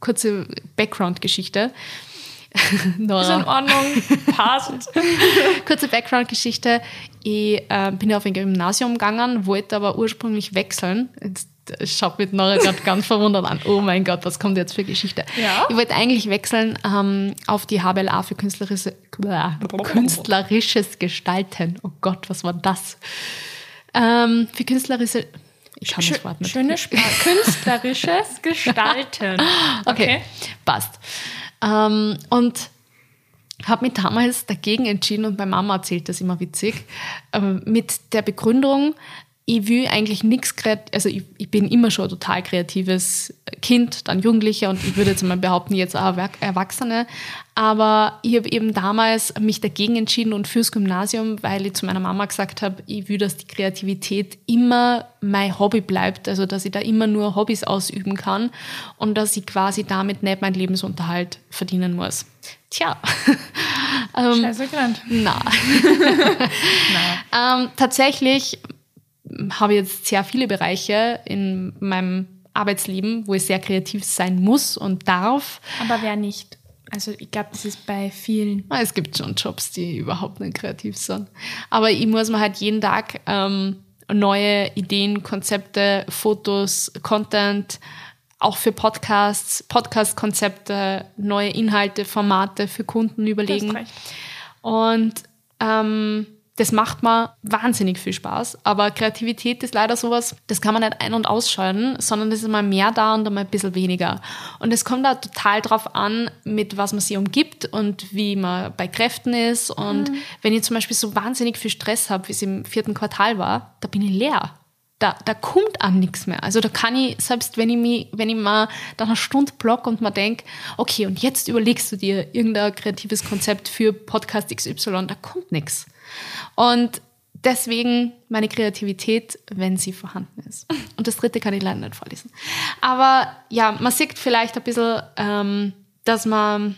kurze Background-Geschichte. (laughs) Ist in Ordnung. Passt. (laughs) kurze Background-Geschichte. Ich äh, bin auf ein Gymnasium gegangen, wollte aber ursprünglich wechseln. Jetzt schaut mich Nora gerade ganz verwundert an. Oh mein Gott, was kommt jetzt für Geschichte? Ja. Ich wollte eigentlich wechseln ähm, auf die HBLA für künstlerische, künstlerisches Gestalten. Oh Gott, was war das? Ähm, für künstlerische. Ich kann Schö das Wort nicht. Schöne (laughs) künstlerisches Gestalten. (laughs) Okay, passt. Ähm, und habe mich damals dagegen entschieden und meine Mama erzählt das immer witzig, ähm, mit der Begründung, ich will eigentlich nichts kreativ, also ich, ich, bin immer schon ein total kreatives Kind, dann Jugendlicher und ich würde jetzt mal behaupten, jetzt auch Erwachsene. Aber ich habe eben damals mich dagegen entschieden und fürs Gymnasium, weil ich zu meiner Mama gesagt habe, ich will, dass die Kreativität immer mein Hobby bleibt, also dass ich da immer nur Hobbys ausüben kann und dass ich quasi damit nicht meinen Lebensunterhalt verdienen muss. Tja. (laughs) ähm, Scheiße gerannt. Na. (laughs) na. (laughs) ähm, tatsächlich habe jetzt sehr viele Bereiche in meinem Arbeitsleben, wo ich sehr kreativ sein muss und darf. Aber wer nicht? Also ich glaube, das ist bei vielen. Ah, es gibt schon Jobs, die überhaupt nicht kreativ sind. Aber ich muss mir halt jeden Tag ähm, neue Ideen, Konzepte, Fotos, Content, auch für Podcasts, Podcast-Konzepte, neue Inhalte, Formate für Kunden überlegen. Und ähm, das macht mir wahnsinnig viel Spaß. Aber Kreativität ist leider sowas, das kann man nicht ein- und ausschalten, sondern das ist mal mehr da und mal ein bisschen weniger. Und es kommt da total drauf an, mit was man sich umgibt und wie man bei Kräften ist. Und mhm. wenn ich zum Beispiel so wahnsinnig viel Stress habe, wie es im vierten Quartal war, da bin ich leer. Da, da kommt an nichts mehr. Also da kann ich, selbst wenn ich mich, wenn ich mal nach einer Stunde block und mal denke, okay, und jetzt überlegst du dir irgendein kreatives Konzept für Podcast XY, da kommt nichts. Und deswegen meine Kreativität, wenn sie vorhanden ist. Und das dritte kann ich leider nicht vorlesen. Aber ja, man sieht vielleicht ein bisschen, ähm, dass man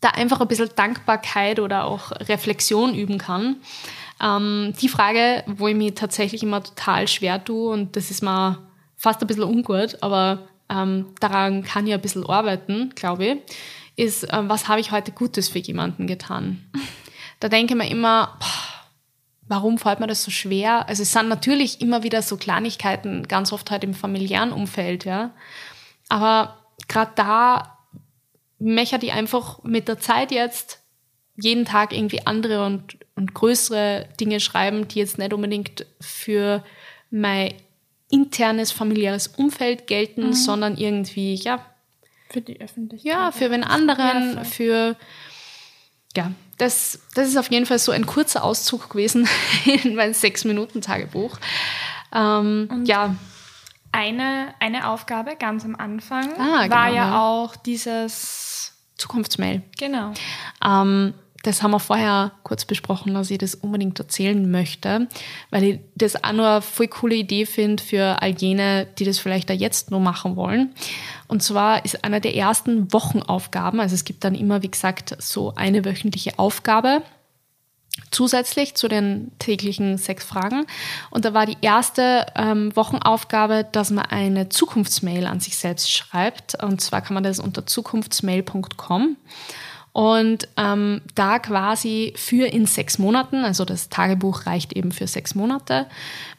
da einfach ein bisschen Dankbarkeit oder auch Reflexion üben kann. Ähm, die Frage, wo ich mich tatsächlich immer total schwer tue, und das ist mir fast ein bisschen ungut, aber ähm, daran kann ich ein bisschen arbeiten, glaube ich, ist, äh, was habe ich heute Gutes für jemanden getan? Da denke ich mir immer, boah, warum fällt mir das so schwer? Also es sind natürlich immer wieder so Kleinigkeiten, ganz oft halt im familiären Umfeld, ja. Aber gerade da möchte ich einfach mit der Zeit jetzt jeden Tag irgendwie andere und, und größere Dinge schreiben, die jetzt nicht unbedingt für mein internes familiäres Umfeld gelten, mhm. sondern irgendwie, ja. Für die Öffentlichkeit. Ja, für den anderen, für, ja, das, das ist auf jeden Fall so ein kurzer Auszug gewesen (laughs) in mein Sechs-Minuten-Tagebuch. Ähm, ja. Eine, eine Aufgabe ganz am Anfang ah, genau, war ja, ja, auch dieses Zukunftsmail. Genau. Ähm, das haben wir vorher kurz besprochen, dass ich das unbedingt erzählen möchte, weil ich das auch nur eine voll coole Idee finde für all jene, die das vielleicht da jetzt nur machen wollen. Und zwar ist einer der ersten Wochenaufgaben, also es gibt dann immer, wie gesagt, so eine wöchentliche Aufgabe zusätzlich zu den täglichen sechs Fragen. Und da war die erste ähm, Wochenaufgabe, dass man eine Zukunftsmail an sich selbst schreibt. Und zwar kann man das unter zukunftsmail.com. Und ähm, da quasi für in sechs Monaten, also das Tagebuch reicht eben für sechs Monate,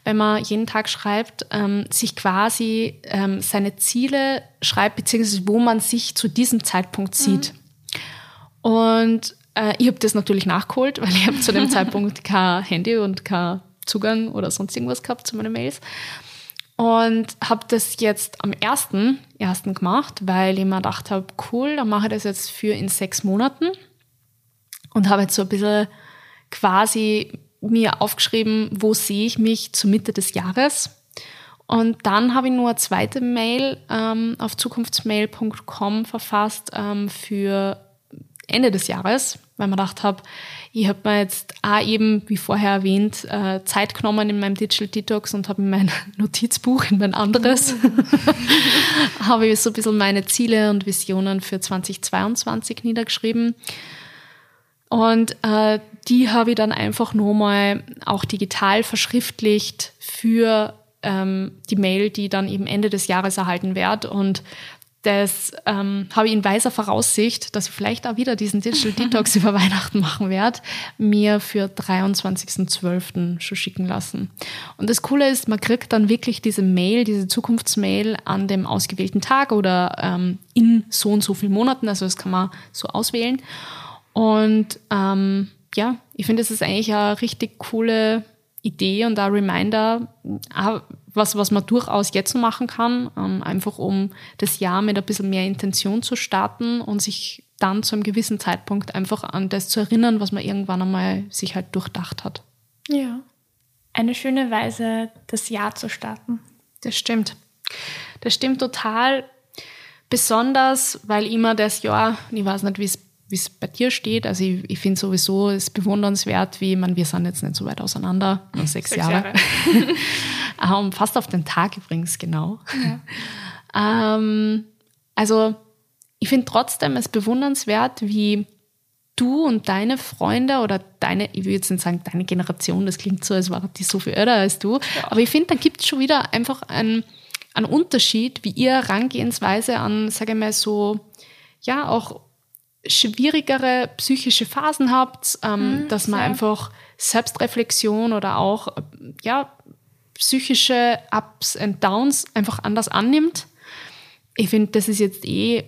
wenn man jeden Tag schreibt, ähm, sich quasi ähm, seine Ziele schreibt, beziehungsweise wo man sich zu diesem Zeitpunkt sieht. Mhm. Und äh, ich habe das natürlich nachgeholt, (laughs) weil ich habe zu dem Zeitpunkt kein Handy und kein Zugang oder sonst irgendwas gehabt zu meinen Mails. Und habe das jetzt am 1.1. gemacht, weil ich mir gedacht habe, cool, dann mache ich das jetzt für in sechs Monaten. Und habe jetzt so ein bisschen quasi mir aufgeschrieben, wo sehe ich mich zur Mitte des Jahres. Und dann habe ich nur eine zweite Mail ähm, auf zukunftsmail.com verfasst ähm, für Ende des Jahres, weil man gedacht habe, ich habe mir jetzt auch eben, wie vorher erwähnt, äh, Zeit genommen in meinem Digital Detox und habe in mein (laughs) Notizbuch, in mein anderes, (laughs) habe ich so ein bisschen meine Ziele und Visionen für 2022 niedergeschrieben. Und äh, die habe ich dann einfach nochmal auch digital verschriftlicht für ähm, die Mail, die dann eben Ende des Jahres erhalten wird. Und das ähm, habe ich in weiser Voraussicht, dass ich vielleicht auch wieder diesen Digital (laughs) Detox über Weihnachten machen werde, mir für 23.12. schon schicken lassen. Und das Coole ist, man kriegt dann wirklich diese Mail, diese Zukunftsmail an dem ausgewählten Tag oder ähm, in so und so vielen Monaten. Also das kann man so auswählen. Und ähm, ja, ich finde, es ist eigentlich eine richtig coole Idee und ein Reminder, was, was man durchaus jetzt machen kann, ähm, einfach um das Jahr mit ein bisschen mehr Intention zu starten und sich dann zu einem gewissen Zeitpunkt einfach an das zu erinnern, was man irgendwann einmal sich halt durchdacht hat. Ja. Eine schöne Weise, das Jahr zu starten. Das stimmt. Das stimmt total. Besonders, weil immer das Jahr, ich weiß nicht, wie es wie es bei dir steht. Also ich, ich finde sowieso es bewundernswert, wie man, wir sind jetzt nicht so weit auseinander, nur sechs, sechs Jahre. Jahre. (laughs) um, fast auf den Tag übrigens, genau. Ja. ähm, also ich finde trotzdem es bewundernswert, wie du und deine Freunde oder deine, ich würde jetzt nicht sagen deine Generation, das klingt so, als war die so viel älter als du, ja. aber ich finde, da gibt es schon wieder einfach einen, einen Unterschied, wie ihr Herangehensweise an, sage ich mal, so, ja, auch schwierigere psychische Phasen habt, ähm, mhm, dass man sehr. einfach Selbstreflexion oder auch ja, psychische Ups und Downs einfach anders annimmt. Ich finde, das ist jetzt eh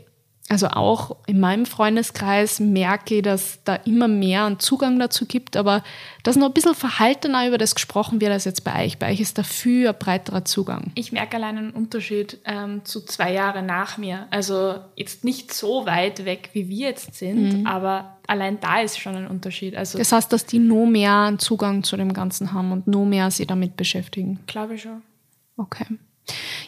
also auch in meinem Freundeskreis merke ich, dass da immer mehr einen Zugang dazu gibt, aber dass noch ein bisschen verhaltener über das gesprochen wird als jetzt bei euch. Bei euch ist dafür ein breiterer Zugang. Ich merke allein einen Unterschied ähm, zu zwei Jahren nach mir. Also jetzt nicht so weit weg, wie wir jetzt sind, mhm. aber allein da ist schon ein Unterschied. Also das heißt, dass die noch mehr einen Zugang zu dem Ganzen haben und noch mehr sich damit beschäftigen. Glaube ich schon. Okay.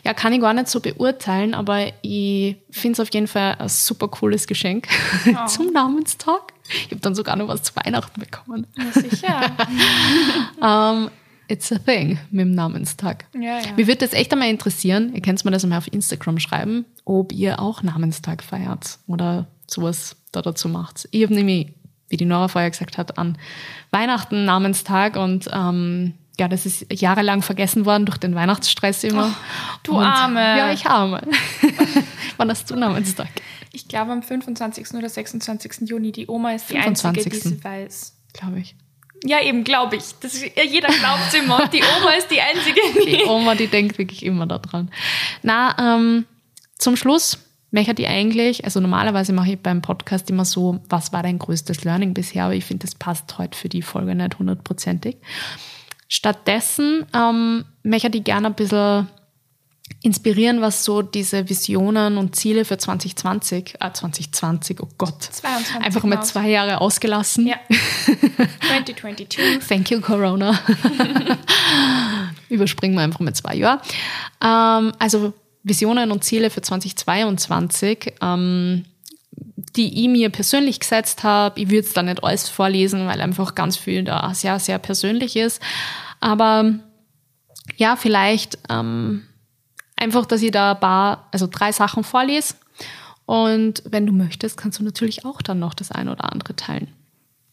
Ja, kann ich gar nicht so beurteilen, aber ich finde es auf jeden Fall ein super cooles Geschenk oh. (laughs) zum Namenstag. Ich habe dann sogar noch was zu Weihnachten bekommen. Ja, sicher. um, (laughs) it's a thing mit dem Namenstag. Ja, ja. Mich würde das echt einmal interessieren, ihr könnt mir das einmal auf Instagram schreiben, ob ihr auch Namenstag feiert oder sowas da dazu macht. Ich habe nämlich, wie die Nora vorher gesagt hat, an Weihnachten Namenstag und ähm, ja, das ist jahrelang vergessen worden durch den Weihnachtsstress immer. Oh, du Und, Arme. Ja, ich arme. (laughs) Wann hast du Namenstag? Ich glaube am 25. oder 26. Juni. Die Oma ist die 25. einzige, die es weiß. Glaube ich. Ja, eben, glaube ich. Das ist, jeder glaubt immer. Die Oma ist die einzige. (laughs) Die Oma, die denkt wirklich immer daran. Na, ähm, zum Schluss möchte ich eigentlich, also normalerweise mache ich beim Podcast immer so, was war dein größtes Learning bisher, aber ich finde, das passt heute für die Folge nicht hundertprozentig. Stattdessen ähm, möchte ich gerne ein bisschen inspirieren, was so diese Visionen und Ziele für 2020, äh 2020, oh Gott, 22 einfach mal zwei Jahre ausgelassen. Ja. (laughs) 2022. Thank you, Corona. (laughs) Überspringen wir einfach mal zwei Jahre. Ähm, also Visionen und Ziele für 2022. Ähm, die ich mir persönlich gesetzt habe. Ich würde es da nicht alles vorlesen, weil einfach ganz viel da sehr, sehr persönlich ist. Aber ja, vielleicht ähm, einfach, dass ich da ein paar, also drei Sachen vorlese. Und wenn du möchtest, kannst du natürlich auch dann noch das eine oder andere teilen.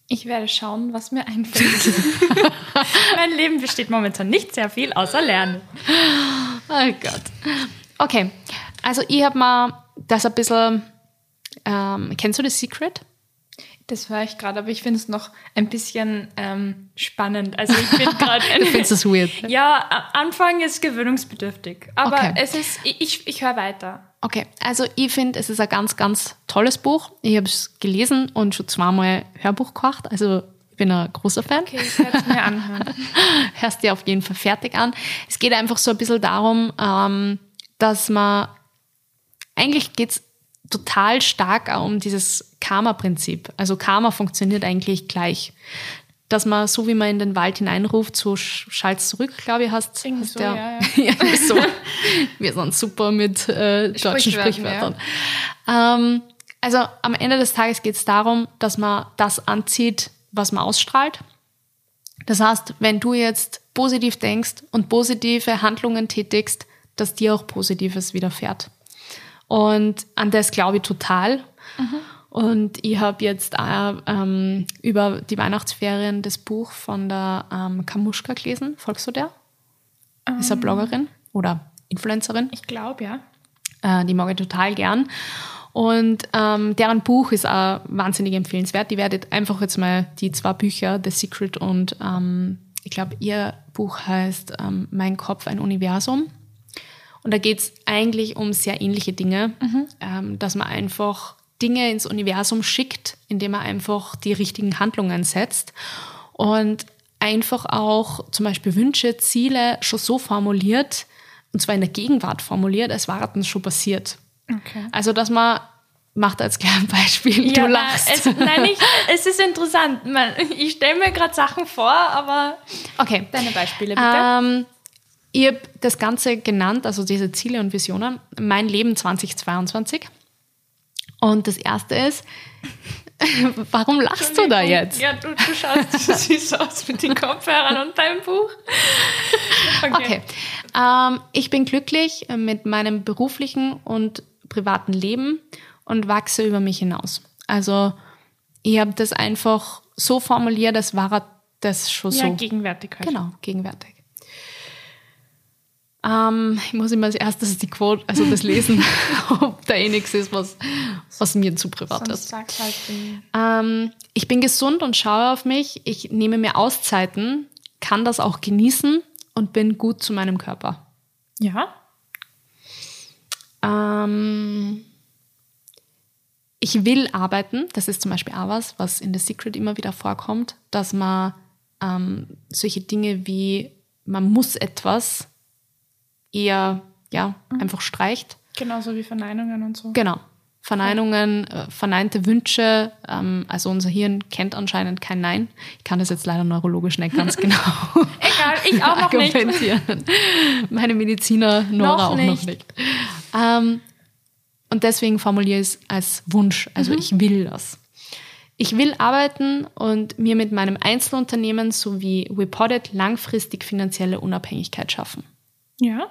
Ich werde schauen, was mir einfällt. (laughs) mein Leben besteht momentan nicht sehr viel außer Lernen. Oh Gott. Okay, also ich habe mal das ein bisschen ähm, kennst du The Secret? Das war ich gerade, aber ich finde es noch ein bisschen ähm, spannend. Also ich bin gerade. (laughs) du findest es weird? Ja, Anfang ist gewöhnungsbedürftig, aber okay. es ist. Ich, ich höre weiter. Okay, also ich finde, es ist ein ganz, ganz tolles Buch. Ich habe es gelesen und schon zweimal Hörbuch gemacht. Also ich bin ein großer Fan. Okay, ich werde es mir anhören. (laughs) Hörst dir auf jeden Fall fertig an. Es geht einfach so ein bisschen darum, ähm, dass man eigentlich geht es total stark auch um dieses Karma-Prinzip. Also Karma funktioniert eigentlich gleich. Dass man, so wie man in den Wald hineinruft, so schallt zurück, glaube ich, hast, hast so, der, ja, ja. (laughs) ja, so. Wir sind super mit äh, deutschen Sprichwörtern. Ja. Ähm, also am Ende des Tages geht es darum, dass man das anzieht, was man ausstrahlt. Das heißt, wenn du jetzt positiv denkst und positive Handlungen tätigst, dass dir auch Positives widerfährt. Und an das glaube ich total. Mhm. Und ich habe jetzt auch, ähm, über die Weihnachtsferien das Buch von der ähm, Kamuschka gelesen. Folgst du der? Ähm, ist eine Bloggerin oder Influencerin. Ich glaube, ja. Äh, die mag ich total gern. Und ähm, deren Buch ist auch wahnsinnig empfehlenswert. Die werdet einfach jetzt mal die zwei Bücher, The Secret und ähm, ich glaube, ihr Buch heißt ähm, Mein Kopf, ein Universum. Und da geht es eigentlich um sehr ähnliche Dinge, mhm. ähm, dass man einfach Dinge ins Universum schickt, indem man einfach die richtigen Handlungen setzt. Und einfach auch zum Beispiel Wünsche, Ziele schon so formuliert, und zwar in der Gegenwart formuliert, als war es schon passiert. Okay. Also, dass man, macht als kleines Beispiel, du Ja, lachst. Es, nein, ich, es ist interessant. Man, ich stelle mir gerade Sachen vor, aber okay. deine Beispiele bitte. Ähm, ich habe das Ganze genannt, also diese Ziele und Visionen, mein Leben 2022. Und das erste ist, (laughs) warum lachst du da jetzt? Ja, du, du schaust so (laughs) süß aus mit den Kopfhörern und deinem Buch. (laughs) Okay. Ähm, ich bin glücklich mit meinem beruflichen und privaten Leben und wachse über mich hinaus. Also ich habe das einfach so formuliert, das war das schon Ja, so. gegenwärtig halt. Genau, gegenwärtig. Ähm, ich muss immer als erstes die Quote, also das lesen, (laughs) ob da eh nichts ist, was, was mir zu privat ist. halt Ähm, ich bin gesund und schaue auf mich. Ich nehme mir Auszeiten, kann das auch genießen und bin gut zu meinem Körper. Ja? Ähm, ich will arbeiten. Das ist zum Beispiel auch was, was in The Secret immer wieder vorkommt, dass man ähm, solche Dinge wie man muss etwas eher ja, einfach streicht. Genauso wie Verneinungen und so. Genau. Verneinungen, äh, verneinte Wünsche. Ähm, also unser Hirn kennt anscheinend kein Nein. Ich kann das jetzt leider neurologisch nicht ganz (laughs) genau Egal, ich auch noch nicht. Meine Mediziner Nora Noch auch noch nicht. Ähm, und deswegen formuliere ich es als Wunsch. Also Mhm. ich will das. Ich will arbeiten und mir mit meinem Einzelunternehmen sowie Reported langfristig finanzielle Unabhängigkeit schaffen. Ja,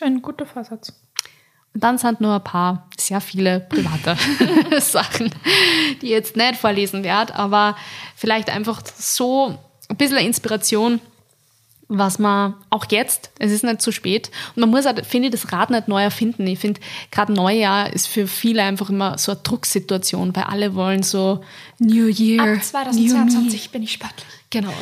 ein guter Vorsatz. Und dann sind nur ein paar, sehr viele private (laughs) Sachen, die ich jetzt nicht vorlesen werde, aber vielleicht einfach so ein bisschen Inspiration, was man auch jetzt, es ist nicht zu spät, und man muss halt, finde ich, das Rad nicht neu erfinden. Ich finde, gerade Neujahr ist für viele einfach immer so eine Drucksituation, weil alle wollen so New Year, New Me. bin ich sportlich. Genau.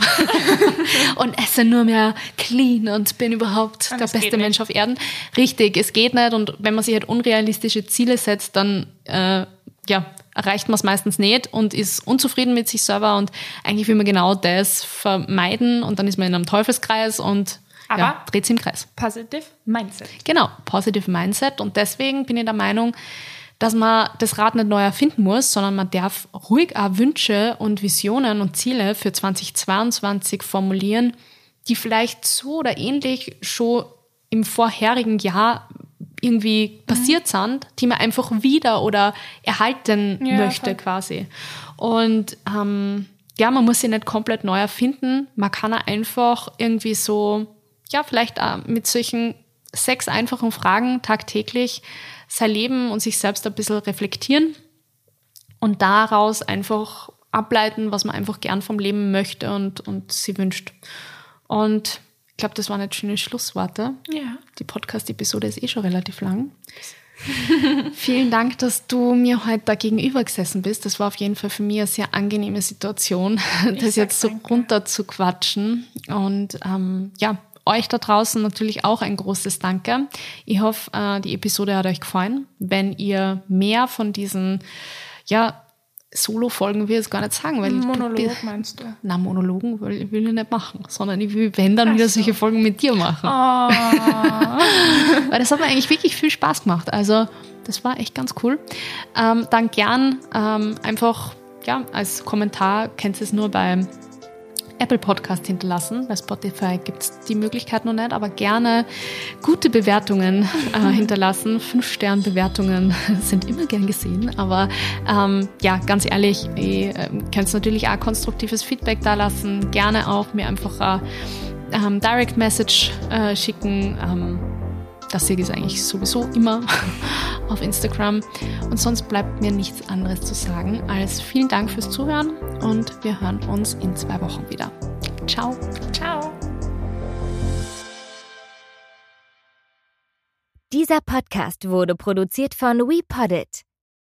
(laughs) und esse nur mehr clean und bin überhaupt Und der beste. Mensch auf Erden. Richtig, es geht nicht. Und wenn man sich halt unrealistische Ziele setzt, dann äh, ja, erreicht man es meistens nicht und ist unzufrieden mit sich selber. Und eigentlich will man genau das vermeiden und dann ist man in einem Teufelskreis und ja, dreht sich im Kreis. Positive Mindset. Genau, Positive Mindset. Und deswegen bin ich der Meinung, dass man das Rad nicht neu erfinden muss, sondern man darf ruhig auch Wünsche und Visionen und Ziele für 2022 formulieren, die vielleicht so oder ähnlich schon im vorherigen Jahr irgendwie passiert sind, die man einfach wieder oder erhalten Ja, möchte voll. quasi. Und ähm, ja, man muss sie nicht komplett neu erfinden. Man kann auch einfach irgendwie so, ja, vielleicht auch mit solchen sechs einfachen Fragen tagtäglich sein Leben und sich selbst ein bisschen reflektieren und daraus einfach ableiten, was man einfach gern vom Leben möchte und, und sie wünscht. Und ich glaube, das waren jetzt schöne Schlussworte. Ja. Die Podcast-Episode ist eh schon relativ lang. (laughs) (laughs) Vielen Dank, dass du mir heute da gegenüber gesessen bist. Das war auf jeden Fall für mich eine sehr angenehme Situation, (laughs) das sag jetzt so danke. runter zu quatschen. Und ähm, ja, euch da draußen natürlich auch ein großes Danke. Ich hoffe, äh, die Episode hat euch gefallen. Wenn ihr mehr von diesen, ja, Solo-Folgen will ich jetzt gar nicht sagen, weil du Monolog meinst du? na, Monologen will, will ich nicht machen, sondern ich will, wenn dann wieder solche Folgen mit dir machen. (laughs) Weil das hat mir eigentlich wirklich viel Spaß gemacht. Also, das war echt ganz cool. Ähm, dann gern ähm, einfach, ja, als Kommentar kennst du es nur bei Apple Podcast hinterlassen. Bei Spotify gibt es die Möglichkeit noch nicht, aber gerne gute Bewertungen äh, (laughs) hinterlassen. Fünf-Stern-Bewertungen (laughs) sind immer gern gesehen. Aber ähm, ja, ganz ehrlich, ihr ähm, könnt natürlich auch konstruktives Feedback da lassen. Gerne auch mir einfach eine ähm, Direct Message äh, schicken. Ähm, das sehe ich eigentlich sowieso immer (laughs) auf Instagram. Und sonst bleibt mir nichts anderes zu sagen als vielen Dank fürs Zuhören und wir hören uns in zwei Wochen wieder. Ciao. Ciao. Dieser Podcast wurde produziert von WePoddit.